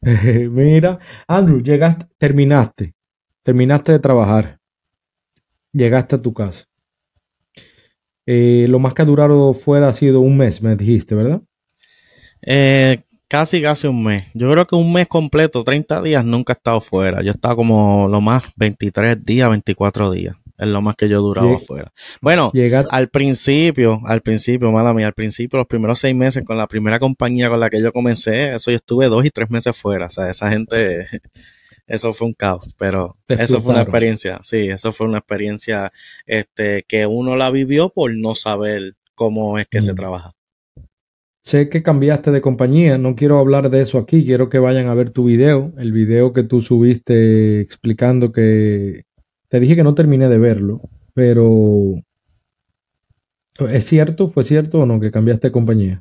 Mira, Andrew, llegaste, terminaste, terminaste de trabajar, llegaste a tu casa. Eh, lo más que ha durado fuera ha sido un mes, me dijiste, ¿verdad? Eh, casi, casi un mes. Yo creo que un mes completo, 30 días, nunca he estado fuera. Yo he estado como lo más 23 días, 24 días. Es lo más que yo he durado afuera. Bueno, al principio, al principio, mala mía, al principio, los primeros seis meses con la primera compañía con la que yo comencé, eso yo estuve dos y tres meses fuera. O sea, esa gente, eso fue un caos, pero eso fue una experiencia, sí, eso fue una experiencia este, que uno la vivió por no saber cómo es que se mm. trabaja. Sé que cambiaste de compañía, no quiero hablar de eso aquí, quiero que vayan a ver tu video, el video que tú subiste explicando que te dije que no terminé de verlo, pero ¿es cierto? ¿Fue cierto o no que cambiaste de compañía?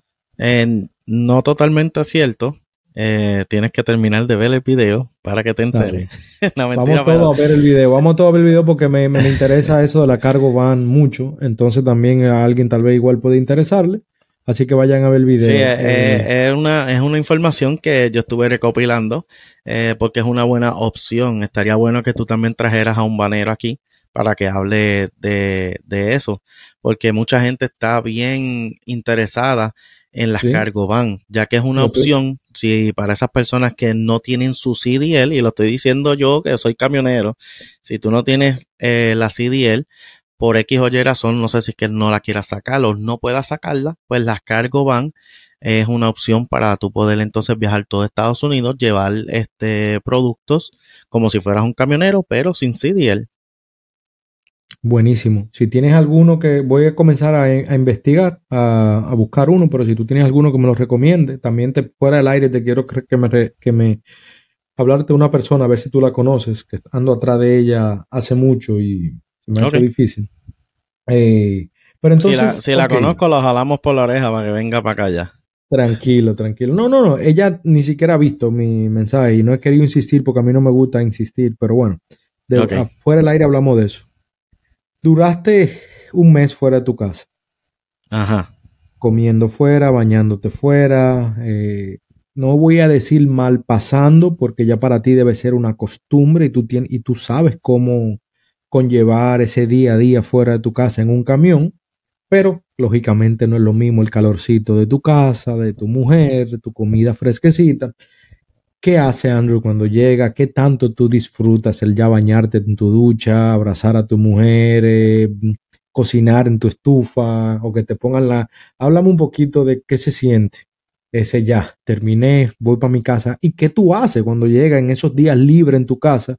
no totalmente cierto. Eh, tienes que terminar de ver el video para que te enteres. vamos todos a ver el video, vamos todos a ver el video porque me, me interesa eso de la cargo van mucho, entonces también a alguien tal vez igual puede interesarle. Así que vayan a ver el video. Sí, eh, eh, es, una, es una información que yo estuve recopilando eh, porque es una buena opción. Estaría bueno que tú también trajeras a un banero aquí para que hable de, eso, porque mucha gente está bien interesada en las cargo van, ya que es una opción si para esas personas que no tienen su CDL, y lo estoy diciendo yo que soy camionero, si tú no tienes la CDL, por X o Y razón, no sé si es que no la quiera sacar o no pueda sacarla, pues las cargo van es una opción para tú poder entonces viajar todo Estados Unidos, llevar este productos como si fueras un camionero, pero sin CDL. Buenísimo. Si tienes alguno que voy a comenzar a, investigar, a, buscar uno, pero si tú tienes alguno que me lo recomiende, también te fuera del aire te quiero que me, que me hablarte de una persona, a ver si tú la conoces, que ando atrás de ella hace mucho y me ha hecho difícil. Eh, pero entonces. Si la, conozco, la jalamos por la oreja para que venga para acá ya. Tranquilo, tranquilo. No, no, no. Ella ni siquiera ha visto mi mensaje y no he querido insistir porque a mí no me gusta insistir, pero bueno, de, fuera del aire hablamos de eso. Duraste un mes fuera de tu casa. Ajá. Comiendo fuera, bañándote fuera. Eh, no voy a decir mal pasando porque ya para ti debe ser una costumbre y tú, tienes, y tú sabes cómo, conllevar ese día a día fuera de tu casa en un camión, pero lógicamente no es lo mismo el calorcito de tu casa, de tu mujer, de tu comida fresquecita. ¿Qué hace Andrew cuando llega? ¿Qué tanto tú disfrutas el ya bañarte en tu ducha, abrazar a tu mujer, eh, cocinar en tu estufa o que te pongan la... Háblame un poquito de qué se siente ese ya, terminé, voy para mi casa. ¿Y qué tú haces cuando llega en esos días libres en tu casa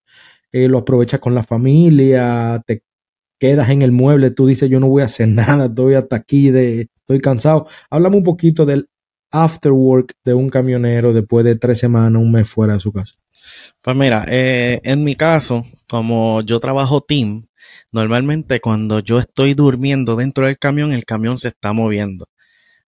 eh, lo aprovechas con la familia, te quedas en el mueble, tú dices yo no voy a hacer nada, estoy hasta aquí, de, estoy cansado. Háblame un poquito del after work de un camionero después de tres semanas, un mes fuera de su casa. Pues mira, eh, en mi caso, como yo trabajo team, normalmente cuando yo estoy durmiendo dentro del camión, el camión se está moviendo.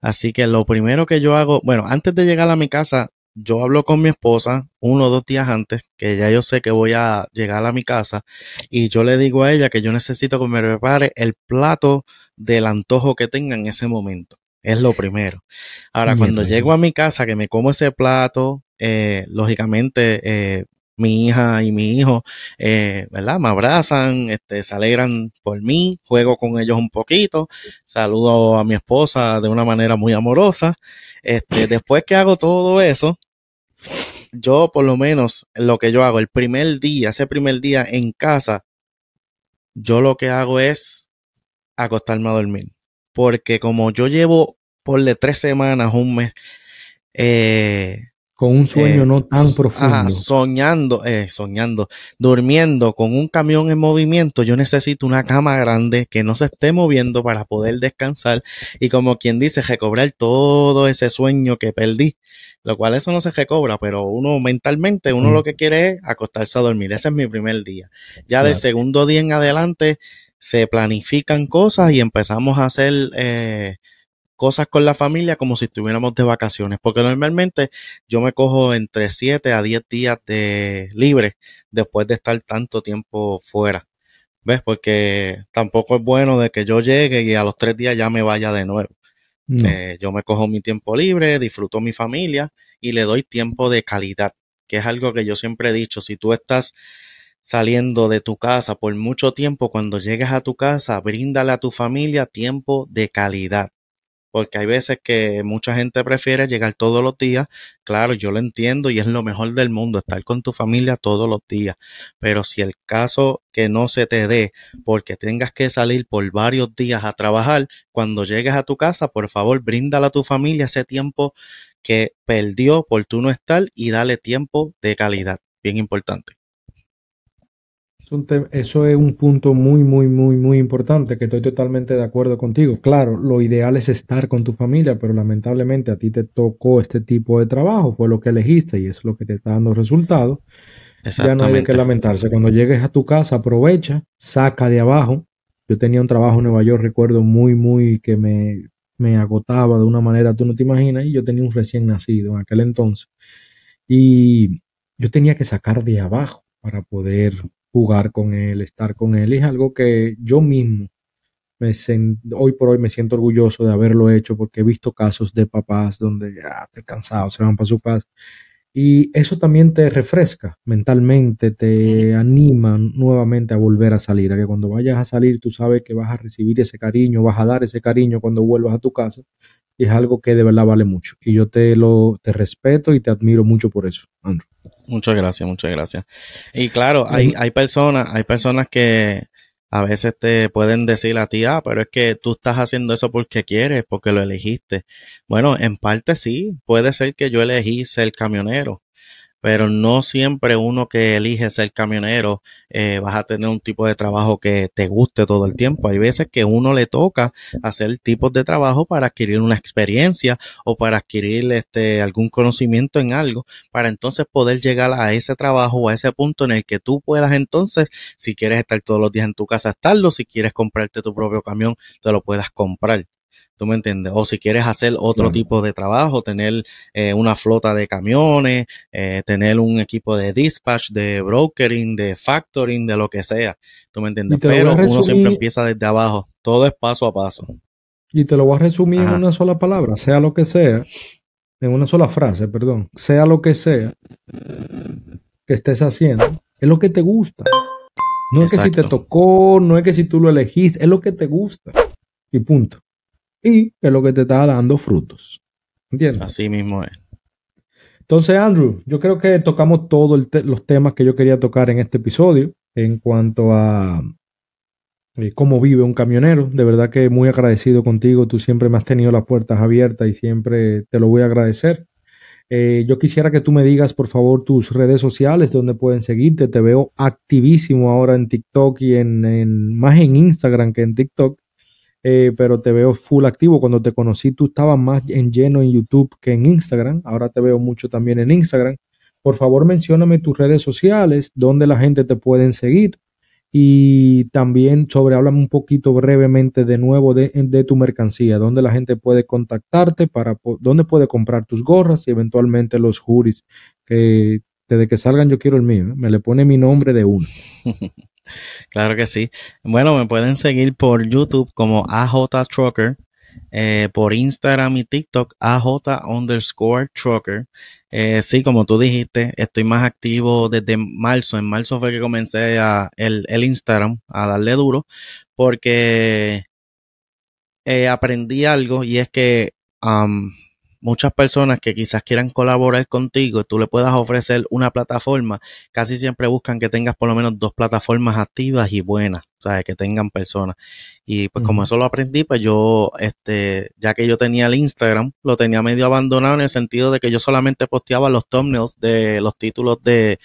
Así que lo primero que yo hago, bueno, antes de llegar a mi casa, yo hablo con mi esposa uno o dos días antes, que ya yo sé que voy a llegar a mi casa, y yo le digo a ella que yo necesito que me prepare el plato del antojo que tenga en ese momento. Es lo primero. Ahora, cuando llego a mi casa, que me como ese plato, eh, lógicamente eh, mi hija y mi hijo, eh, ¿verdad? Me abrazan, este, se alegran por mí, juego con ellos un poquito, saludo a mi esposa de una manera muy amorosa. Este, después que hago todo eso, yo por lo menos lo que yo hago el primer día, ese primer día en casa, yo lo que hago es acostarme a dormir. Porque como yo llevo por de tres semanas, un mes, eh, con un sueño eh, no tan profundo. soñando, eh, soñando, durmiendo con un camión en movimiento, yo necesito una cama grande que no se esté moviendo para poder descansar y como quien dice, recobrar todo ese sueño que perdí. Lo cual eso no se recobra, pero uno mentalmente, uno lo que quiere es acostarse a dormir. Ese es mi primer día. Ya del segundo día en adelante se planifican cosas y empezamos a hacer... Eh, cosas con la familia como si estuviéramos de vacaciones, porque normalmente yo me cojo entre 7 a 10 días de libre después de estar tanto tiempo fuera. ¿Ves? Porque tampoco es bueno de que yo llegue y a los tres días ya me vaya de nuevo. Eh, yo me cojo mi tiempo libre, disfruto mi familia y le doy tiempo de calidad, que es algo que yo siempre he dicho. Si tú estás saliendo de tu casa por mucho tiempo, cuando llegues a tu casa, bríndale a tu familia tiempo de calidad porque hay veces que mucha gente prefiere llegar todos los días. Claro, yo lo entiendo y es lo mejor del mundo estar con tu familia todos los días. Pero si el caso que no se te dé porque tengas que salir por varios días a trabajar, cuando llegues a tu casa, por favor, bríndale a tu familia ese tiempo que perdió por tú no estar y dale tiempo de calidad. Bien importante. Eso es un punto muy, muy, muy, muy importante que estoy totalmente de acuerdo contigo. Claro, lo ideal es estar con tu familia, pero lamentablemente a ti te tocó este tipo de trabajo, fue lo que elegiste y es lo que te está dando resultados. Ya no hay que lamentarse. Cuando llegues a tu casa, aprovecha, saca de abajo. Yo tenía un trabajo en Nueva York, recuerdo muy, muy que me, me agotaba de una manera tú no te imaginas y yo tenía un recién nacido en aquel entonces. Y yo tenía que sacar de abajo para poder jugar con él, estar con él. Y es algo que yo mismo me hoy por hoy me siento orgulloso de haberlo hecho porque he visto casos de papás donde ya ah, estoy cansado, se van para su casa. Y eso también te refresca mentalmente, te anima nuevamente a volver a salir, a que cuando vayas a salir tú sabes que vas a recibir ese cariño, vas a dar ese cariño cuando vuelvas a tu casa. Y es algo que de verdad vale mucho. Y yo te lo te respeto y te admiro mucho por eso, Andrew. Muchas gracias, muchas gracias. Y claro, hay, hay personas, hay personas que a veces te pueden decir a ti, ah, pero es que tú estás haciendo eso porque quieres, porque lo elegiste. Bueno, en parte sí, puede ser que yo elegí ser camionero, pero no siempre uno que elige ser camionero eh, vas a tener un tipo de trabajo que te guste todo el tiempo. Hay veces que uno le toca hacer tipos de trabajo para adquirir una experiencia o para adquirir este, algún conocimiento en algo, para entonces poder llegar a ese trabajo o a ese punto en el que tú puedas entonces, si quieres estar todos los días en tu casa, estarlo, si quieres comprarte tu propio camión, te lo puedas comprar. ¿Tú me entiendes? O si quieres hacer otro tipo de trabajo, tener eh, una flota de camiones, eh, tener un equipo de dispatch, de brokering, de factoring, de lo que sea. ¿Tú me entiendes? Pero uno siempre empieza desde abajo. Todo es paso a paso. Y te lo voy a resumir en una sola palabra, sea lo que sea, en una sola frase, perdón, sea lo que sea que estés haciendo, es lo que te gusta. No es que si te tocó, no es que si tú lo elegiste, es lo que te gusta. Y punto y es lo que te está dando frutos. ¿Entiendes? Así mismo es. Entonces, Andrew, yo creo que tocamos todos los temas que yo quería tocar en este episodio en cuanto a eh, cómo vive un camionero. De verdad que muy agradecido contigo. Tú siempre me has tenido las puertas abiertas y siempre te lo voy a agradecer. Eh, yo quisiera que tú me digas, por favor, tus redes sociales donde pueden seguirte. Te veo activísimo ahora en TikTok y en más en Instagram que en TikTok. Eh, pero te veo full activo. Cuando te conocí, tú estabas más en lleno en YouTube que en Instagram. Ahora te veo mucho también en Instagram. Por favor, mencióname tus redes sociales, donde la gente te puede seguir. Y también sobre, háblame un poquito brevemente de nuevo de, tu mercancía, donde la gente puede contactarte, para dónde puede comprar tus gorras y eventualmente los juris, que desde que salgan yo quiero el mío. ¿eh? Me le pone mi nombre de uno. Claro que sí. Bueno, me pueden seguir por YouTube como AJ Trucker, eh, por Instagram y TikTok AJ underscore Trucker. Eh, sí, como tú dijiste, estoy más activo desde marzo. En marzo fue que comencé a el, Instagram a darle duro porque eh, aprendí algo y es que muchas personas que quizás quieran colaborar contigo, tú le puedas ofrecer una plataforma, casi siempre buscan que tengas por lo menos dos plataformas activas y buenas, o sea, que tengan personas. Y pues como eso lo aprendí, pues yo, este, ya que yo tenía el Instagram, lo tenía medio abandonado en el sentido de que yo solamente posteaba los thumbnails de los títulos de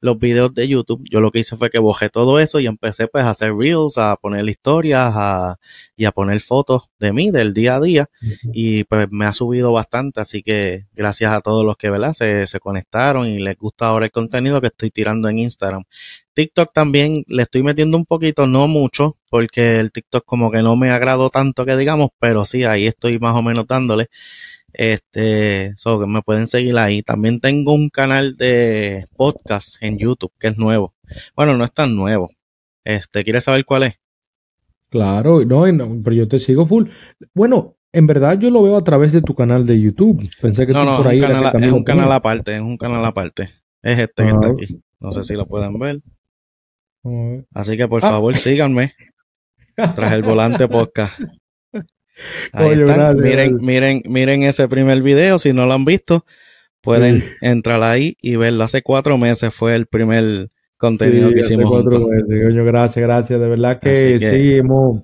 los videos de YouTube, yo lo que hice fue que bojé todo eso y empecé pues a hacer reels, a poner historias a, y a poner fotos de mí, del día a día. Y pues me ha subido bastante, así que gracias a todos los que ¿verdad? Se, se conectaron y les gusta ahora el contenido que estoy tirando en Instagram. TikTok también le estoy metiendo un poquito, no mucho, porque el TikTok como que no me agradó tanto que digamos, pero sí, ahí estoy más o menos dándole. Este, so que me pueden seguir ahí. También tengo un canal de podcast en YouTube que es nuevo. Bueno, no es tan nuevo. Este, ¿quieres saber cuál es? Claro, no, pero yo te sigo full. Bueno, en verdad yo lo veo a través de tu canal de YouTube. Pensé que no, no, por ahí es un, canal, es un canal aparte, es un canal aparte. Es este que está ah. aquí. No sé si lo pueden ver. Así que por ah. favor síganme tras el volante podcast. Miren, miren, miren ese primer video. Si no lo han visto, pueden entrar ahí y verlo. Hace cuatro meses fue el primer contenido que hicimos. Cuatro meses. gracias, gracias. De verdad que, sí, hemos,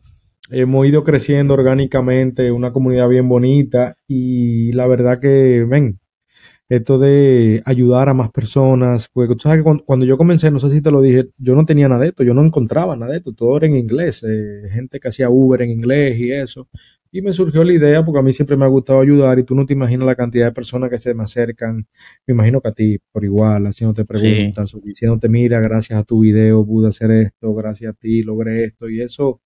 hemos ido creciendo orgánicamente, una comunidad bien bonita. Y la verdad que, ven, esto de ayudar a más personas, porque tú sabes que cuando, yo comencé, no sé si te lo dije, yo no tenía nada de esto, yo no encontraba nada de esto, todo era en inglés, eh, gente que hacía Uber en inglés y eso. Y me surgió la idea, porque a mí siempre me ha gustado ayudar y tú no te imaginas la cantidad de personas que se me acercan, me imagino que a ti por igual, haciéndote preguntas, o diciéndote, mira, gracias a tu video pude hacer esto, gracias a ti logré esto, y eso,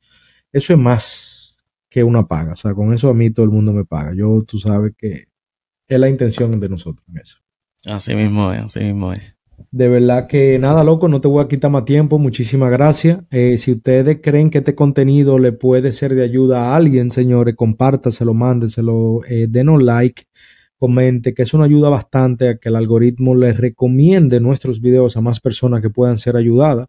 eso es más que una paga, o sea, con eso a mí todo el mundo me paga. Yo, tú sabes que es la intención de nosotros en eso. Así mismo es, así mismo es. De verdad que nada, loco, no te voy a quitar más tiempo. Muchísimas gracias. Eh, si ustedes creen que este contenido le puede ser de ayuda a alguien, señores, compártaselo, mándeselo, eh, denos like, comente, que eso nos ayuda bastante a que el algoritmo les recomiende nuestros videos a más personas que puedan ser ayudadas.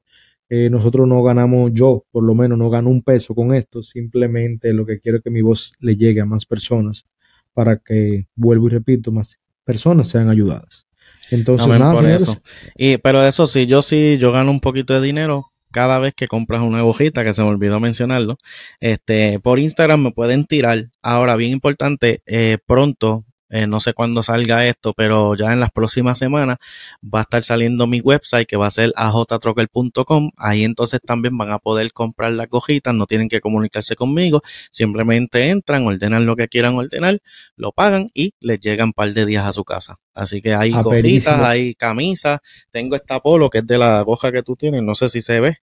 Eh, nosotros no ganamos, yo por lo menos no gano un peso con esto, simplemente lo que quiero es que mi voz le llegue a más personas para que, vuelvo y repito, más personas sean ayudadas. Entonces, nada, eso. Y, pero eso sí, yo sí, yo gano un poquito de dinero cada vez que compras una hojita, que se me olvidó mencionarlo. Este, por Instagram me pueden tirar. Ahora, bien importante, eh, pronto eh, no sé cuándo salga esto, pero ya en las próximas semanas va a estar saliendo mi website que va a ser ajtrocker.com. Ahí entonces también van a poder comprar las cojitas, no tienen que comunicarse conmigo, simplemente entran, ordenan lo que quieran ordenar, lo pagan y les llegan un par de días a su casa. Así que hay cojitas, hay camisas, tengo esta polo que es de la goja que tú tienes, no sé si se ve.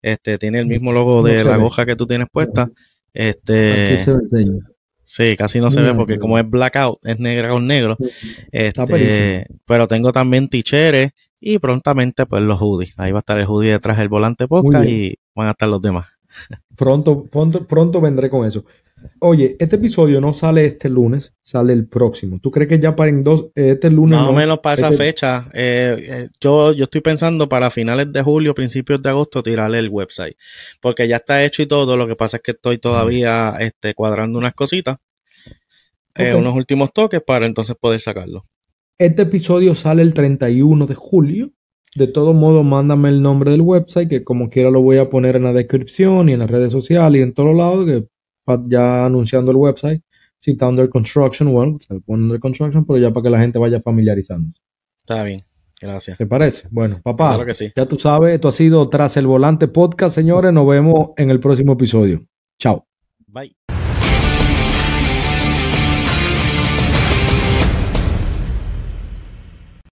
Este tiene el mismo logo de la goja que tú tienes puesta. Este Aquí se Sí, casi no se ve porque como es blackout, es negra con negro. Este, pero tengo también ticheres y prontamente pues los hoodies. Ahí va a estar el hoodie detrás del volante podcast y van a estar los demás. Pronto, pronto, pronto vendré con eso. Oye, este episodio no sale este lunes, sale el próximo. ¿Tú crees que ya para en dos, eh, este lunes? Más o menos para esa este fecha. Eh, eh, yo, yo estoy pensando para finales de julio, principios de agosto, tirarle el website. Porque ya está hecho y todo. Lo que pasa es que estoy todavía este, cuadrando unas cositas. unos últimos toques para entonces poder sacarlo. Este episodio sale el 31 de julio. De todo modo, mándame el nombre del website, que como quiera lo voy a poner en la descripción y en las redes sociales y en todos lados, que ya anunciando el website. Si está under construction, bueno, se pone under construction, pero ya para que la gente vaya familiarizando. Está bien, gracias. ¿Te parece? Bueno, papá, ya tú sabes, esto ha sido Tras el Volante Podcast, señores. Nos vemos en el próximo episodio. Chao. Bye.